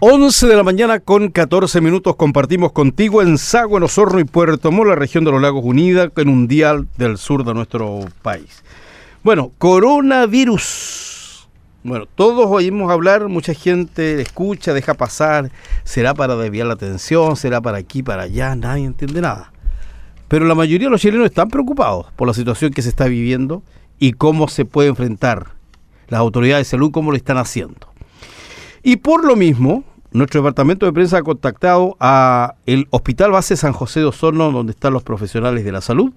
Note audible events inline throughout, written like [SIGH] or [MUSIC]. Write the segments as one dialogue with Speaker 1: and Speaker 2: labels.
Speaker 1: 11 de la mañana con 14 minutos compartimos contigo en Sago, en Osorno y Puerto Montt, la región de los Lagos Unida, en un dial del sur de nuestro país. Bueno, coronavirus. Bueno, todos oímos hablar, mucha gente escucha, deja pasar, será para desviar la atención, será para aquí, para allá, nadie entiende nada. Pero la mayoría de los chilenos están preocupados por la situación que se está viviendo y cómo se puede enfrentar las autoridades de salud, cómo lo están haciendo. Y por lo mismo, nuestro departamento de prensa ha contactado a el Hospital Base San José de Osorno, donde están los profesionales de la salud,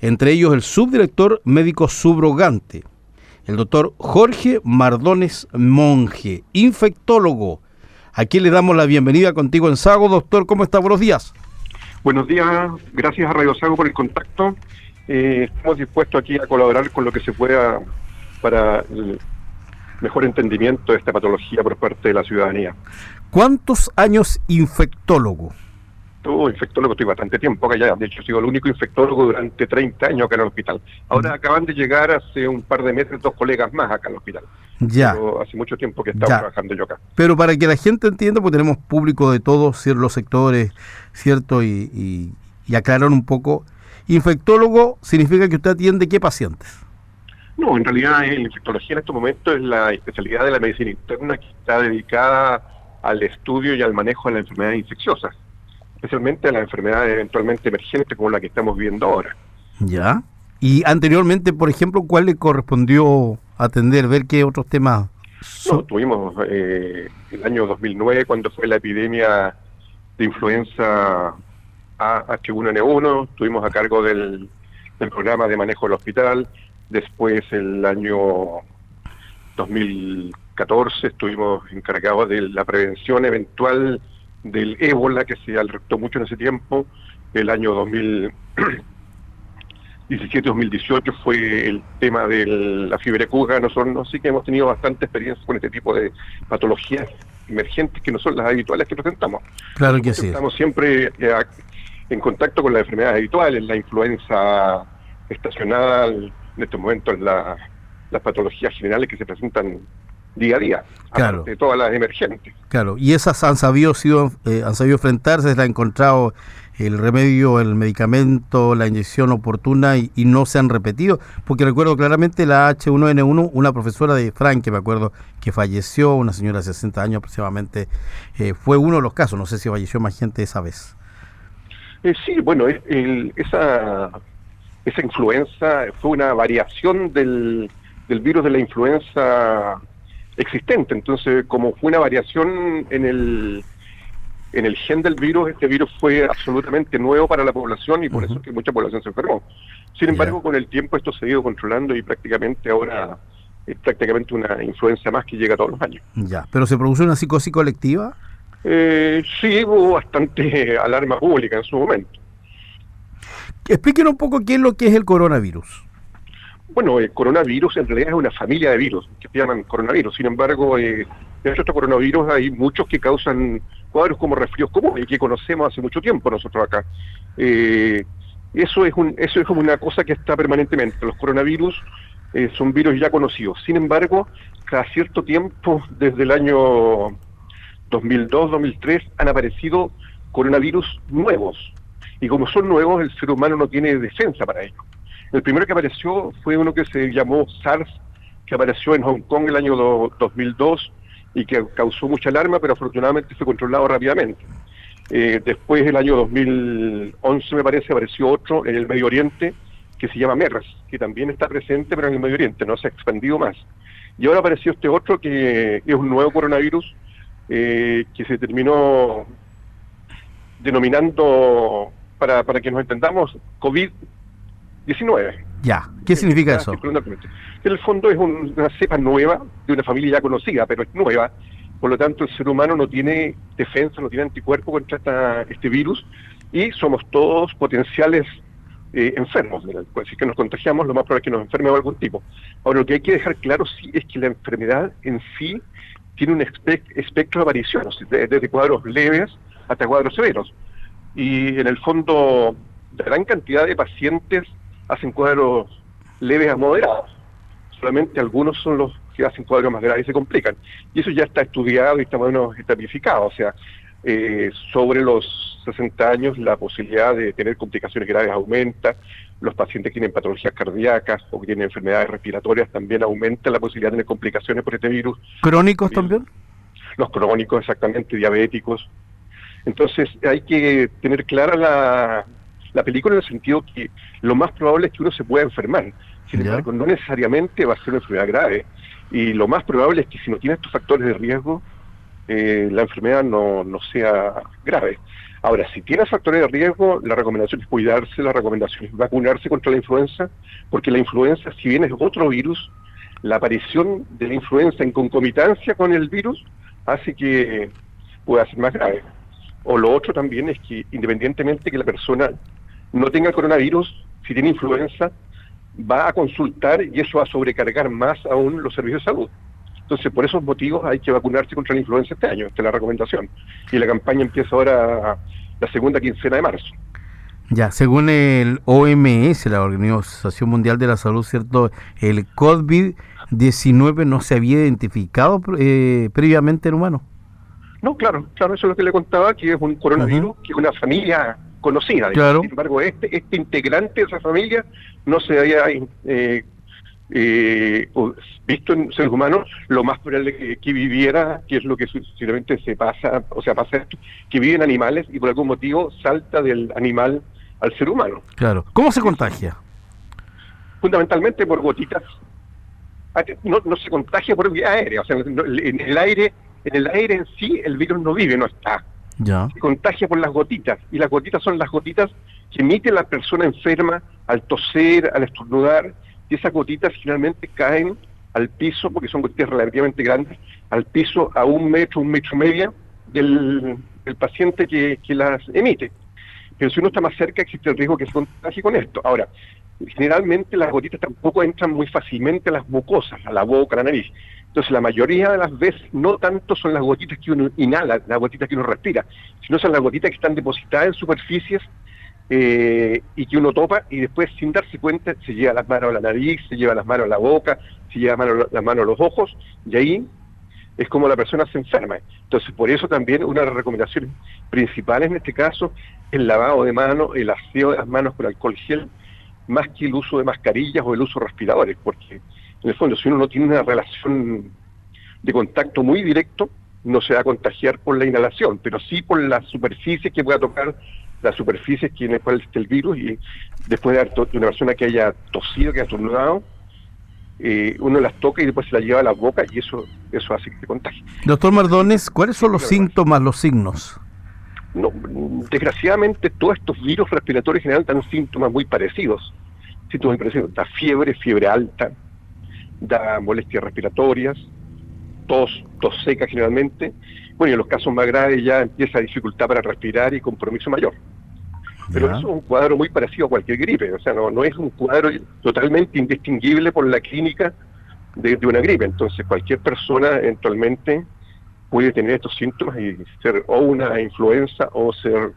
Speaker 1: entre ellos el subdirector médico subrogante, el doctor Jorge Mardones Monje, infectólogo. Aquí le damos la bienvenida contigo en Sago. Doctor, ¿cómo está? Buenos días.
Speaker 2: Buenos días, gracias a Radio Sago por el contacto. Eh, estamos dispuestos aquí a colaborar con lo que se pueda para mejor entendimiento de esta patología por parte de la ciudadanía.
Speaker 1: ¿Cuántos años infectólogo?
Speaker 2: Todo infectólogo estoy bastante tiempo acá ya. De hecho, he sido el único infectólogo durante 30 años acá en el hospital. Ahora mm. acaban de llegar hace un par de meses dos colegas más acá en el hospital.
Speaker 1: Ya.
Speaker 2: hace mucho tiempo que he estado trabajando yo acá.
Speaker 1: Pero para que la gente entienda, pues tenemos público de todos los sectores, ¿cierto? Y, y aclarar un poco. Infectólogo significa que usted atiende qué pacientes.
Speaker 2: No, en realidad la infectología en este momento es la especialidad de la medicina interna que está dedicada al estudio y al manejo de las enfermedades infecciosas, especialmente a las enfermedades eventualmente emergentes como la que estamos viviendo ahora.
Speaker 1: Ya. Y anteriormente, por ejemplo, ¿cuál le correspondió atender? Ver qué otros temas.
Speaker 2: No, tuvimos eh, el año 2009 cuando fue la epidemia de influenza H1N1, estuvimos a cargo del, del programa de manejo del hospital. Después, el año 2014, estuvimos encargados de la prevención eventual del ébola, que se alertó mucho en ese tiempo. El año 2017-2018 fue el tema de la fiebre cuga. Nosotros sí que hemos tenido bastante experiencia con este tipo de patologías emergentes que no son las habituales que presentamos.
Speaker 1: Claro que sí.
Speaker 2: Estamos siempre eh, en contacto con las enfermedades habituales, la influenza estacional, en este momento la, las patologías generales que se presentan día a día,
Speaker 1: claro.
Speaker 2: de todas las emergentes.
Speaker 1: Claro, y esas han sabido, sido, eh, han sabido enfrentarse, se ha encontrado el remedio, el medicamento, la inyección oportuna y, no se han repetido, porque recuerdo claramente la H1N1, una profesora de Frank, que me acuerdo que falleció, una señora de 60 años aproximadamente, eh, fue uno de los casos, no sé si falleció más gente esa vez.
Speaker 2: Eh, sí, bueno, esa esa influenza fue una variación del, del virus de la influenza existente. Entonces, como fue una variación en el, en el gen del virus, este virus fue absolutamente nuevo para la población y por eso es que mucha población se enfermó. Sin embargo, con el tiempo esto se ha ido controlando y prácticamente ahora es prácticamente una influencia más que llega todos los años.
Speaker 1: Ya, pero ¿se produjo una psicosis colectiva?
Speaker 2: Eh, sí, hubo bastante [LAUGHS] alarma pública en su momento.
Speaker 1: Explíquenos un poco qué es lo que es el coronavirus.
Speaker 2: Bueno, el coronavirus en realidad es una familia de virus que se llaman coronavirus. Sin embargo, eh, dentro de estos coronavirus hay muchos que causan cuadros como resfríos comunes que conocemos hace mucho tiempo nosotros acá. Eh, eso es un, eso es como una cosa que está permanentemente. Los coronavirus eh, son virus ya conocidos. Sin embargo, cada cierto tiempo, desde el año 2002-2003, han aparecido coronavirus nuevos y como son nuevos, el ser humano no tiene defensa para ellos. El primero que apareció fue uno que se llamó SARS, que apareció en Hong Kong el año 2002 y que causó mucha alarma, pero afortunadamente fue controlado rápidamente. Eh, después, el año 2011, me parece, apareció otro en el Medio Oriente que se llama MERS, que también está presente, pero en el Medio Oriente, no se ha expandido más. Y ahora apareció este otro que es un nuevo coronavirus eh, que se terminó denominando para, para que nos entendamos, COVID-19.
Speaker 1: Ya, ¿qué significa eso?
Speaker 2: En el fondo es una cepa nueva, de una familia ya conocida, pero es nueva. Por lo tanto, el ser humano no tiene defensa, no tiene anticuerpo contra este virus y somos todos potenciales eh, enfermos. Pues, si que nos contagiamos, lo más probable es que nos enferme de algún tipo. Ahora, lo que hay que dejar claro sí es que la enfermedad en sí tiene un espectro de aparición, desde cuadros leves hasta cuadros severos y en el fondo gran cantidad de pacientes hacen cuadros leves a moderados. solamente algunos son los que hacen cuadros más graves y se complican. Y eso ya está estudiado y está más o menos estabilificado. O sea, eh, sobre los 60 años la posibilidad de tener complicaciones graves aumenta, los pacientes que tienen patologías cardíacas o que tienen enfermedades respiratorias también aumenta la posibilidad de tener complicaciones por este virus.
Speaker 1: ¿Crónicos también?
Speaker 2: Los crónicos, exactamente, diabéticos. Entonces hay que tener clara la, la película en el sentido que lo más probable es que uno se pueda enfermar. Sin embargo, no necesariamente va a ser una enfermedad grave. Y lo más probable es que si no tiene estos factores de riesgo, eh, la enfermedad no, no sea grave. Ahora, si tiene factores de riesgo, la recomendación es cuidarse, la recomendación es vacunarse contra la influenza, porque la influenza, si bien es otro virus, la aparición de la influenza en concomitancia con el virus hace que pueda ser más grave. O lo otro también es que independientemente que la persona no tenga coronavirus, si tiene influenza, va a consultar y eso va a sobrecargar más aún los servicios de salud. Entonces, por esos motivos hay que vacunarse contra la influenza este año, esta es la recomendación. Y la campaña empieza ahora la segunda quincena de marzo.
Speaker 1: Ya, según el OMS, la Organización Mundial de la Salud, ¿cierto? El COVID-19 no se había identificado eh, previamente en humanos.
Speaker 2: No, claro, claro, eso es lo que le contaba, que es un coronavirus, que es una familia conocida.
Speaker 1: Claro.
Speaker 2: Sin embargo, este, este integrante de esa familia no se había eh, eh, visto en seres humanos, lo más probable que, que viviera, que es lo que sucesivamente se pasa, o sea, pasa esto, que viven animales y por algún motivo salta del animal al ser humano.
Speaker 1: Claro. ¿Cómo se contagia?
Speaker 2: Fundamentalmente por gotitas. Ah, no, no se contagia por vía aérea, o sea, en el aire, en el aire en sí el virus no vive, no está.
Speaker 1: Ya.
Speaker 2: Se contagia por las gotitas, y las gotitas son las gotitas que emite la persona enferma al toser, al estornudar, y esas gotitas finalmente caen al piso, porque son gotitas relativamente grandes, al piso a un metro, un metro y medio del, del paciente que, que, las emite. Pero si uno está más cerca, existe el riesgo que se contagie con esto. Ahora, generalmente las gotitas tampoco entran muy fácilmente a las mucosas, a la boca, a la nariz. Entonces, la mayoría de las veces no tanto son las gotitas que uno inhala, las gotitas que uno respira, sino son las gotitas que están depositadas en superficies eh, y que uno topa y después sin darse cuenta se lleva las manos a la nariz, se lleva las manos a la boca, se lleva las manos a los ojos y ahí es como la persona se enferma. Entonces por eso también una de las recomendaciones principales en este caso el lavado de manos, el aseo de las manos con alcohol gel, más que el uso de mascarillas o el uso de respiradores, porque en el fondo si uno no tiene una relación de contacto muy directo, no se va a contagiar por la inhalación, pero sí por las superficies que pueda tocar las superficies en las cuales está el virus y después de una persona que haya tosido, que haya estornudado, eh, uno las toca y después se las lleva a la boca y eso eso hace que se contagie.
Speaker 1: Doctor Mardones, ¿cuáles son los síntomas, los signos?
Speaker 2: No, desgraciadamente todos estos virus respiratorios general dan síntomas muy parecidos. Síntomas muy parecidos. Da fiebre, fiebre alta, da molestias respiratorias, tos, tos seca generalmente. Bueno, y en los casos más graves ya empieza dificultad para respirar y compromiso mayor. Pero eso es un cuadro muy parecido a cualquier gripe, o sea, no, no es un cuadro totalmente indistinguible por la clínica de, de una gripe. Entonces, cualquier persona eventualmente puede tener estos síntomas y ser o una influenza o ser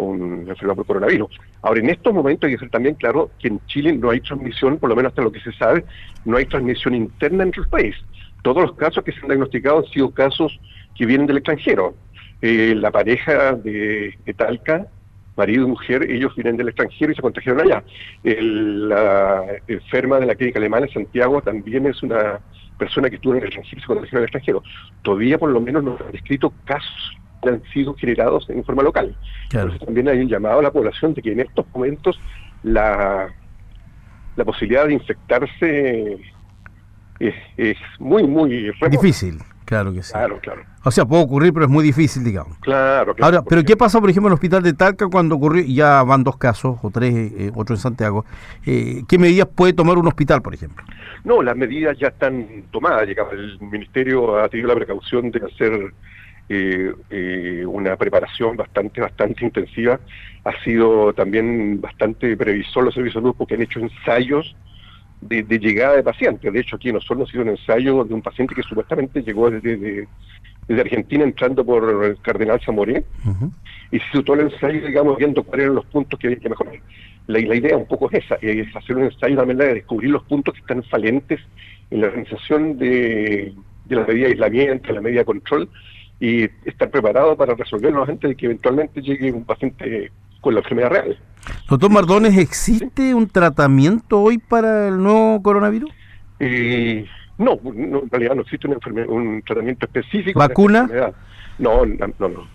Speaker 2: un enfermedad por coronavirus. Ahora, en estos momentos hay que ser también claro que en Chile no hay transmisión, por lo menos hasta lo que se sabe, no hay transmisión interna entre los países. Todos los casos que se han diagnosticado han sido casos que vienen del extranjero. Eh, la pareja de, de, Talca, marido y mujer, ellos vienen del extranjero y se contagiaron allá. El, la enferma de la clínica alemana Santiago también es una persona que estuvo en el extranjero y se contagió en el extranjero. Todavía por lo menos no han descrito casos han sido generados en forma local.
Speaker 1: Claro.
Speaker 2: Entonces también hay un llamado a la población de que en estos momentos la, la posibilidad de infectarse es, es muy, muy remota.
Speaker 1: Difícil, claro que sí.
Speaker 2: Claro, claro.
Speaker 1: O sea, puede ocurrir, pero es muy difícil, digamos.
Speaker 2: Claro, claro.
Speaker 1: Ahora, ¿pero qué pasa, por ejemplo, en el hospital de Talca cuando ocurrió, ya van dos casos, o tres, eh, otro en Santiago? Eh, ¿Qué medidas puede tomar un hospital, por ejemplo?
Speaker 2: No, las medidas ya están tomadas. El Ministerio ha tenido la precaución de hacer eh, eh, una preparación bastante, bastante intensiva. Ha sido también bastante previsor los servicios de salud porque han hecho ensayos de, de, llegada de pacientes. De hecho, aquí en Osorno ha sido un ensayo de un paciente que supuestamente llegó desde, de, desde Argentina entrando por el Cardenal Zamoré uh -huh. y se hizo todo el ensayo, digamos, viendo cuáles eran los puntos que había que mejorar. La, la idea un poco es esa, es hacer un ensayo también de descubrir los puntos que están falentes en la organización de, de las medidas de aislamiento, la medida de control, y estar preparado para resolverlo antes de que eventualmente llegue un paciente con la enfermedad real.
Speaker 1: Doctor Mardones, ¿existe un tratamiento hoy para el nuevo coronavirus?
Speaker 2: Eh, no, en realidad no existe una enfermedad, un tratamiento específico.
Speaker 1: ¿Vacuna?
Speaker 2: No, no, no, no.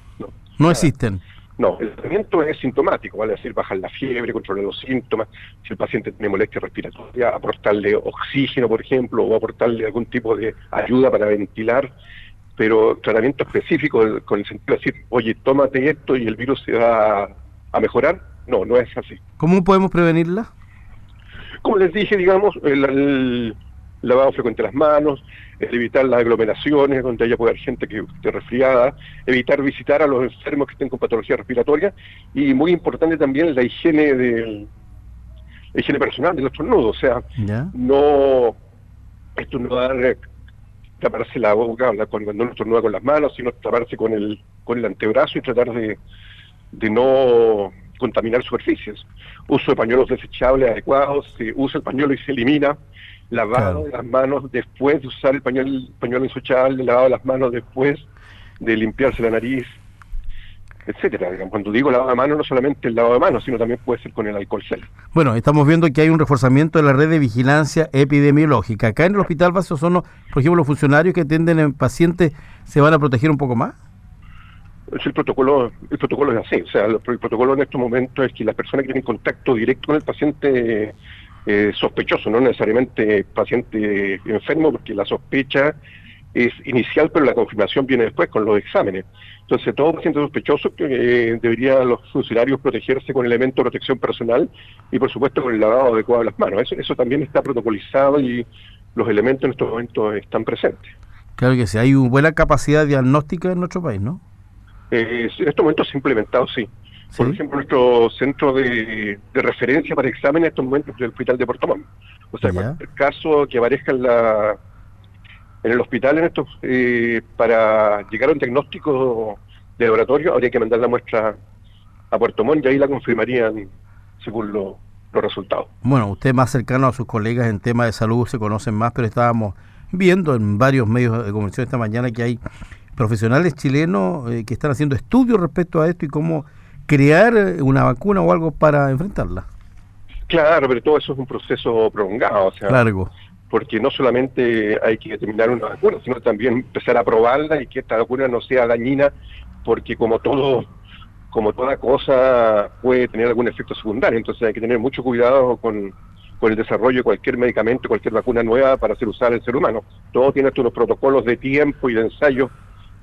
Speaker 1: No, existen.
Speaker 2: No, el tratamiento es sintomático, vale decir, bajar la fiebre, controlar los síntomas, si el paciente tiene molestia respiratoria, aportarle oxígeno, por ejemplo, o aportarle algún tipo de ayuda para ventilar, pero tratamiento específico con el sentido de decir, oye, tómate esto y el virus se va a mejorar, no, no es así.
Speaker 1: ¿Cómo podemos prevenirla?
Speaker 2: Como les dije, digamos, el, lavado frecuente de las manos, evitar las aglomeraciones donde haya poder gente que esté resfriada, evitar visitar a los enfermos que estén con patología respiratoria y muy importante también la higiene del la higiene personal de los estornudo, o sea, no estornudar taparse la boca cuando uno estornuda con las manos, sino taparse con el con el antebrazo y tratar de de no contaminar superficies. Uso de pañuelos desechables adecuados, se usa el pañuelo y se elimina. Lavado de las manos después de usar el pañuelo, pañuelo desechable, lavado las manos después de limpiarse la nariz, etcétera. Cuando digo lavado de manos, no solamente el lavado de manos, sino también puede ser con el alcohol gel.
Speaker 1: Bueno, estamos viendo que hay un reforzamiento de la red de vigilancia epidemiológica. Acá en el Hospital Vaso Sono, por ejemplo, los funcionarios que atienden en pacientes se van a proteger un poco más
Speaker 2: el protocolo, el protocolo es así, o sea, el, protocolo en estos momentos es que las personas que tienen contacto directo con el paciente eh, sospechoso, no necesariamente paciente enfermo, porque la sospecha es inicial, pero la confirmación viene después con los exámenes. Entonces, todo paciente sospechoso eh, debería los funcionarios protegerse con elementos de protección personal y, por supuesto, con el lavado adecuado de las manos. Eso, eso también está protocolizado y los elementos en estos momentos están presentes.
Speaker 1: Claro que sí, hay una buena capacidad diagnóstica en nuestro país, ¿no?
Speaker 2: Eh, en estos momentos se ha implementado, sí. Por ejemplo, nuestro centro de, referencia para exámenes en estos momentos es el Hospital de Puerto Montt. O sea, el caso que aparezca en, la, en el hospital en estos, eh, para llegar a un diagnóstico de laboratorio habría que mandar la muestra a Puerto Montt y ahí la confirmarían según los resultados.
Speaker 1: Bueno, usted más cercano a sus colegas en tema de salud se conocen más, pero estábamos viendo en varios medios de comunicación esta mañana que hay profesionales chilenos eh, que están haciendo estudios respecto a esto y cómo crear eh, una vacuna o algo para enfrentarla.
Speaker 2: Claro, pero todo eso es un proceso prolongado, o sea,
Speaker 1: largo.
Speaker 2: Porque no solamente hay que determinar una vacuna, sino también empezar a probarla y que esta vacuna no sea dañina, porque como todo, como toda cosa puede tener algún efecto secundario, entonces hay que tener mucho cuidado con, con el desarrollo de cualquier medicamento, cualquier vacuna nueva para ser usada en el ser humano. Todo tiene estos protocolos de tiempo y de ensayo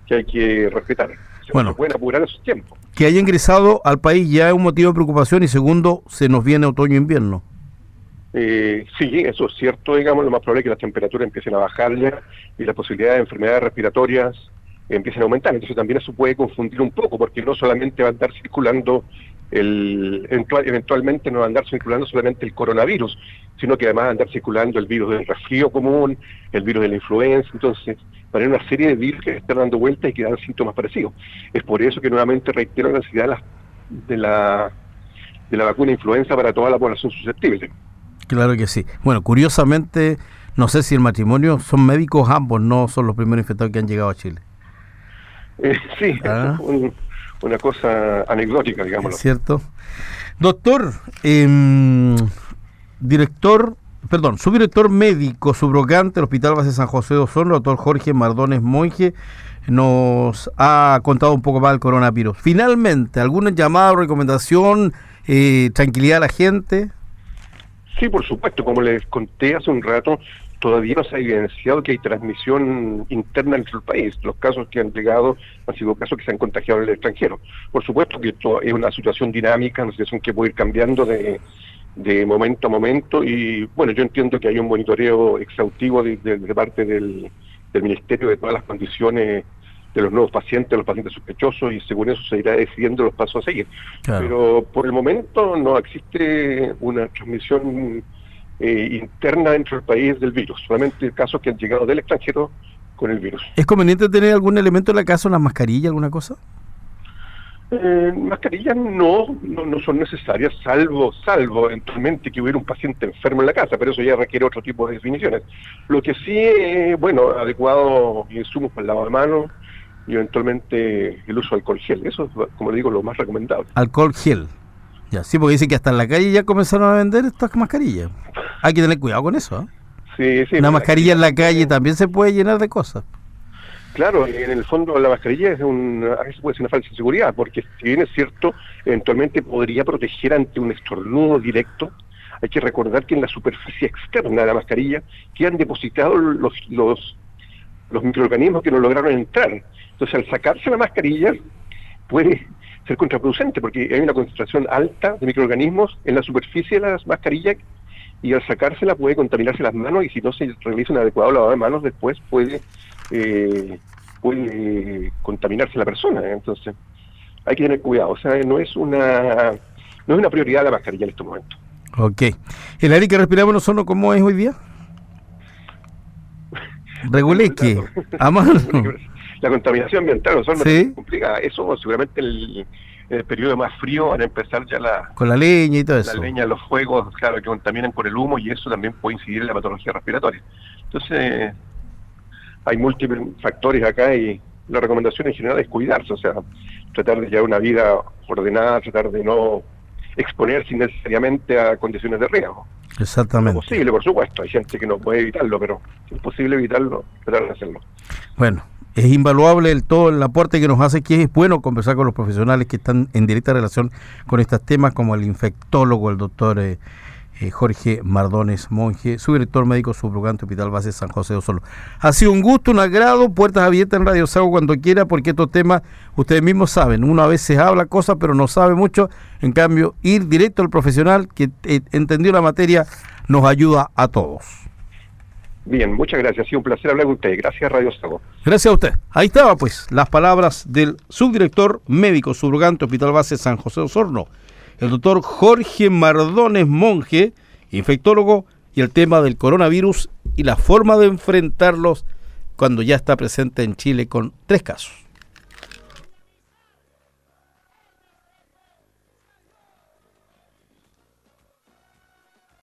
Speaker 2: que hay que respetar.
Speaker 1: bueno,
Speaker 2: pueden apurar esos tiempos.
Speaker 1: Que haya ingresado al país ya es un motivo de preocupación y segundo, se nos viene otoño-invierno.
Speaker 2: Eh, sí, eso es cierto, digamos, lo más probable es que las temperaturas empiecen a bajar ya y las posibilidades de enfermedades respiratorias empiecen a aumentar. Entonces también eso puede confundir un poco, porque no solamente va a andar circulando el eventualmente no va a andar circulando solamente el coronavirus, sino que además va a andar circulando el virus del resfrío común, el virus de la influenza, entonces para una serie de virus que están dando vueltas y que dan síntomas parecidos. Es por eso que nuevamente reitero la necesidad de la, de la, vacuna influenza para toda la población susceptible.
Speaker 1: Claro que sí. Bueno, curiosamente, no sé si el matrimonio son médicos ambos, no son los primeros infectados que han llegado a Chile.
Speaker 2: Eh, sí, ah. es una cosa anecdótica, digamos.
Speaker 1: Es cierto. Doctor, eh, director perdón, subdirector médico subrogante del Hospital Base San José de Osorno, doctor Jorge Mardones Monje, nos ha contado un poco más del coronavirus. Finalmente, ¿alguna llamada o recomendación, eh, tranquilidad a la gente?
Speaker 2: Sí, por supuesto, como les conté hace un rato, todavía no se ha evidenciado que hay transmisión interna entre el país. Los casos que han llegado han sido casos que se han contagiado en el extranjero. Por supuesto que esto es una situación dinámica, una situación que puede ir cambiando de, de momento a momento y bueno, yo entiendo que hay un monitoreo exhaustivo de, parte del, Ministerio de todas las condiciones de los nuevos pacientes, los pacientes sospechosos y según eso se irá decidiendo los pasos a seguir. Pero por el momento no existe una transmisión eh, interna dentro del país del virus, solamente casos que han llegado del extranjero con el virus.
Speaker 1: ¿Es conveniente tener algún elemento en la casa, una mascarilla, alguna cosa?
Speaker 2: Eh, mascarillas no, no, son necesarias, salvo, salvo eventualmente que hubiera un paciente enfermo en la casa, pero eso ya requiere otro tipo de definiciones. Lo que sí, eh, bueno, adecuado insumos para el lavado de manos y eventualmente el uso de alcohol gel. Eso es, como digo, lo más recomendable.
Speaker 1: Alcohol gel. Ya, sí, porque dice que hasta en la calle ya comenzaron a vender estas mascarillas. Hay que tener cuidado con eso. ¿eh?
Speaker 2: Sí, sí.
Speaker 1: Una mascarilla en la calle también se puede llenar de cosas.
Speaker 2: Claro, en el fondo la mascarilla es un, a veces puede ser una falsa seguridad, porque si bien es cierto, eventualmente podría proteger ante un estornudo directo, hay que recordar que en la superficie externa de la mascarilla quedan depositados los, los, los microorganismos que no lograron entrar. Entonces, al sacarse la mascarilla, puede ser contraproducente, porque hay una concentración alta de microorganismos en la superficie de las mascarillas y al sacársela puede contaminarse las manos y si no se realiza un adecuado lavado de manos después puede eh, puede contaminarse la persona. ¿eh? Entonces, hay que tener cuidado. O sea, no es una, no es una prioridad la mascarilla en estos momentos.
Speaker 1: Ok. ¿El aire que respiramos nosotros cómo es hoy día? [LAUGHS] Reguleque, a mano. [LAUGHS]
Speaker 2: La contaminación ambiental no ¿Sí? complicada. Eso seguramente el, el periodo más frío van a empezar ya la...
Speaker 1: Con la leña y todo eso.
Speaker 2: La leña, los fuegos, claro, que contaminan con el humo y eso también puede incidir en la patología respiratoria. Entonces, hay múltiples factores acá y la recomendación en general es cuidarse, o sea, tratar de llevar una vida ordenada, tratar de no exponerse innecesariamente a condiciones de riesgo.
Speaker 1: Exactamente.
Speaker 2: Es posible, por supuesto, hay gente que no puede evitarlo, pero si es posible evitarlo, tratar de hacerlo.
Speaker 1: Bueno, es invaluable el todo el aporte que nos hace que es bueno conversar con los profesionales que están en directa relación con estos temas, como el infectólogo, el doctor eh, eh, Jorge Mardones Monje, subdirector médico subrogante Hospital Base San José de Osolo. Ha sido un gusto, un agrado, puertas abiertas en Radio Sago cuando quiera, porque estos temas ustedes mismos saben, uno a veces habla cosas pero no sabe mucho, en cambio ir directo al profesional que eh, entendió la materia nos ayuda a todos.
Speaker 2: Bien, muchas gracias. Ha sido un placer hablar con usted. Gracias, Radio Sago.
Speaker 1: Gracias a usted. Ahí estaba, pues, las palabras del subdirector médico subrogante Hospital Base San José Osorno el doctor Jorge Mardones Monje, infectólogo, y el tema del coronavirus y la forma de enfrentarlos cuando ya está presente en Chile con tres casos.